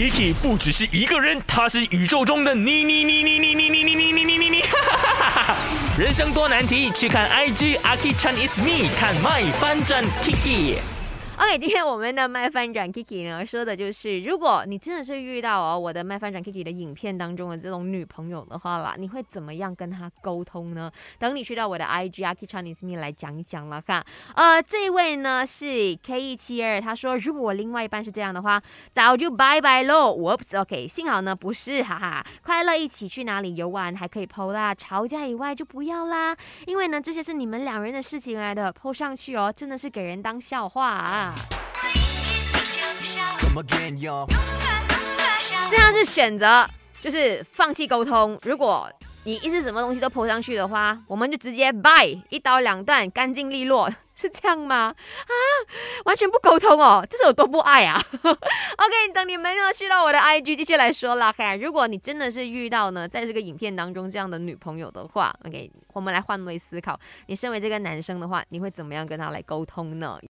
Kiki 不只是一个人，他是宇宙中的你你你你你你你你你你你你你，人生多难题，去看 IG Aki Chan is me，看 My 翻转 Kiki。OK，今天我们的麦翻转 Kiki 呢，说的就是如果你真的是遇到哦我的麦翻转 Kiki 的影片当中的这种女朋友的话啦，你会怎么样跟她沟通呢？等你去到我的 IG Aki Chinese Me 来讲一讲了哈。呃，这位呢是 K 一七二，他说如果我另外一半是这样的话，早就拜拜喽。Whoops，OK，幸好呢不是，哈哈，快乐一起去哪里游玩还可以 PO 啦，吵架以外就不要啦，因为呢这些是你们两人的事情来的，PO 上去哦，真的是给人当笑话啊。这样是选择，就是放弃沟通。如果你一直什么东西都泼上去的话，我们就直接 bye，一刀两断，干净利落，是这样吗？啊，完全不沟通哦，这是有多不爱啊？OK，等你们呢去到我的 IG 继续来说啦。哈，如果你真的是遇到呢，在这个影片当中这样的女朋友的话，OK，我们来换位思考，你身为这个男生的话，你会怎么样跟他来沟通呢？